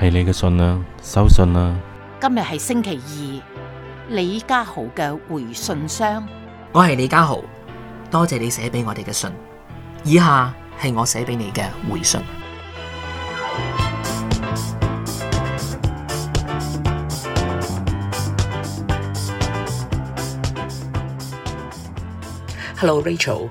系你嘅信啦，收信啦。今日系星期二，李家豪嘅回信箱。我系李家豪，多谢你写俾我哋嘅信。以下系我写俾你嘅回信。Hello Rachel。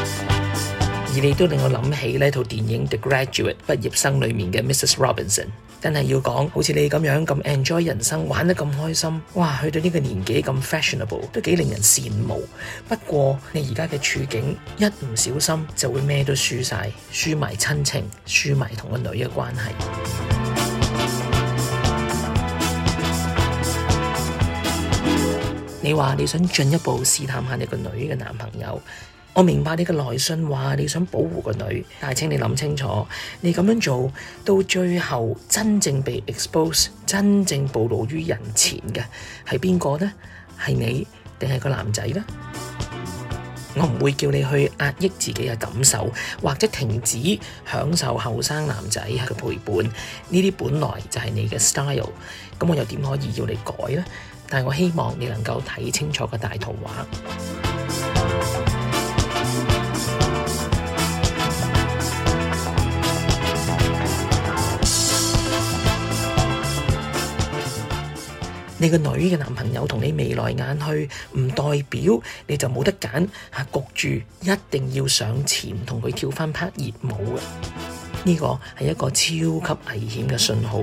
而你都令我谂起呢套电影《The Graduate》毕业生里面嘅 Mrs. Robinson，真系要讲，好似你咁样咁 enjoy 人生，玩得咁开心，哇！去到呢个年纪咁 fashionable，都几令人羡慕。不过你而家嘅处境，一唔小心就会咩都输晒，输埋亲情，输埋同个女嘅关系。你话你想进一步试探下你个女嘅男朋友？我明白你嘅内信话你想保护个女，但系请你谂清楚，你咁样做到最后真正被 expose、真正暴露于人前嘅系边个呢？系你定系个男仔呢？我唔会叫你去压抑自己嘅感受，或者停止享受后生男仔嘅陪伴。呢啲本来就系你嘅 style，咁我又点可以要你改呢？但系我希望你能够睇清楚个大图画。你个女嘅男朋友同你眉来眼去，唔代表你就冇得拣吓，焗住一定要上前同佢跳翻拍热舞嘅，呢个系一个超级危险嘅信号。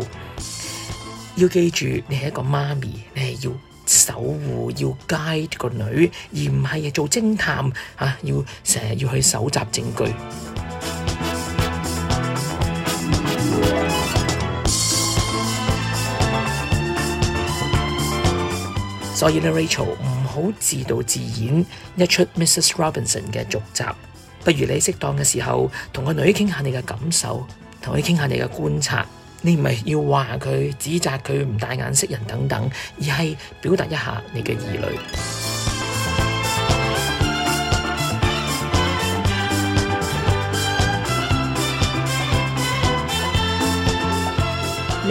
要记住，你系一个妈咪，你系要守护、要 guide 个女，而唔系做侦探啊，要成日要去搜集证据。所以咧，Rachel 唔好自导自演一出 Mrs. Robinson 嘅续集，不如你适当嘅时候同个女倾下你嘅感受，同佢倾下你嘅观察。你唔系要话佢指责佢唔大眼识人等等，而系表达一下你嘅疑虑。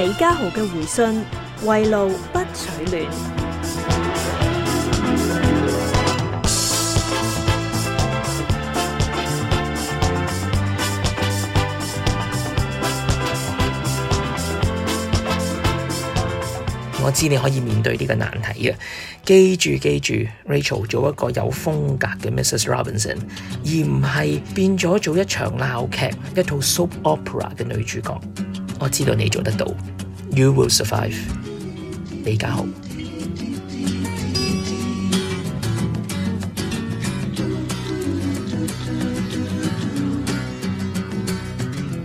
李嘉豪嘅回信：为路不取暖。我知你可以面对呢个难题嘅。记住记住，Rachel 做一个有风格嘅 Mrs Robinson，而唔系变咗做一场闹剧、一套 soap opera 嘅女主角。我知道你做得到，You will survive。李家豪，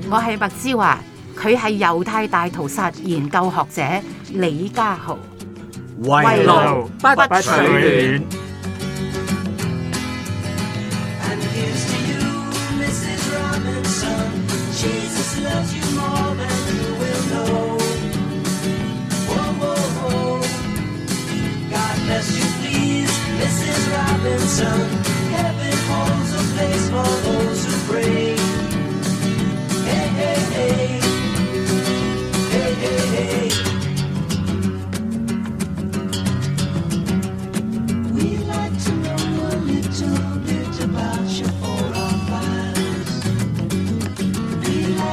我系白之华。佢係猶太大屠殺研究學者李家豪，為奴不取暖。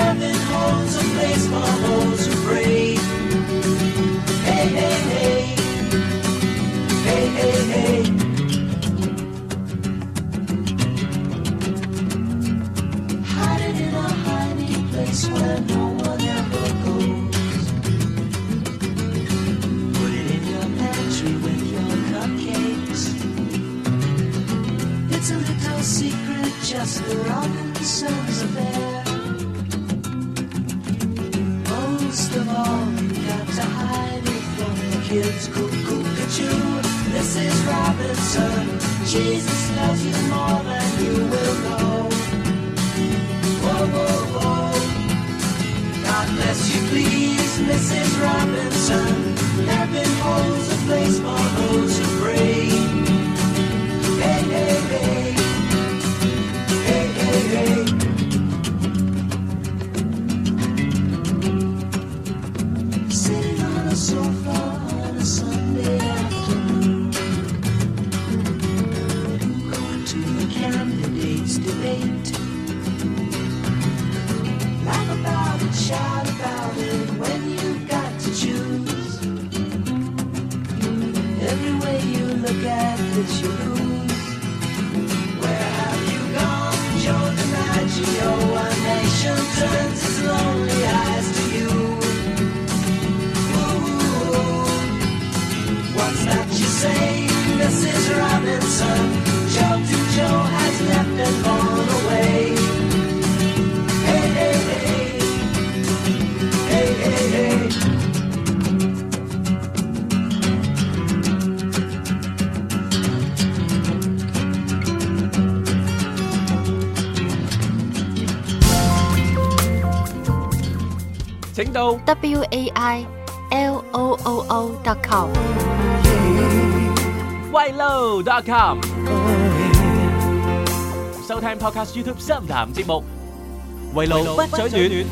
heaven holds a place for those who pray. Hey, hey, hey. Hey, hey, hey. Hiding in a hiding place where no one ever goes. Put it in your pantry with your cupcakes. It's a little secret just around the sons of air. at you. Mrs. Robinson, Jesus loves you more than you will know. Whoa, whoa, whoa. God bless you, please, Mrs. Robinson. Heaven holds a place for those who pray. Hey, hey, hey. Hey, hey, hey. Sitting on a sofa. 请到 wailoo.com，wailoo.com 收听 Podcast YouTube 深谈节目，围路不嘴 times。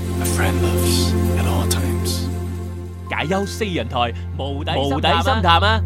解忧四人台，无底深谈啊！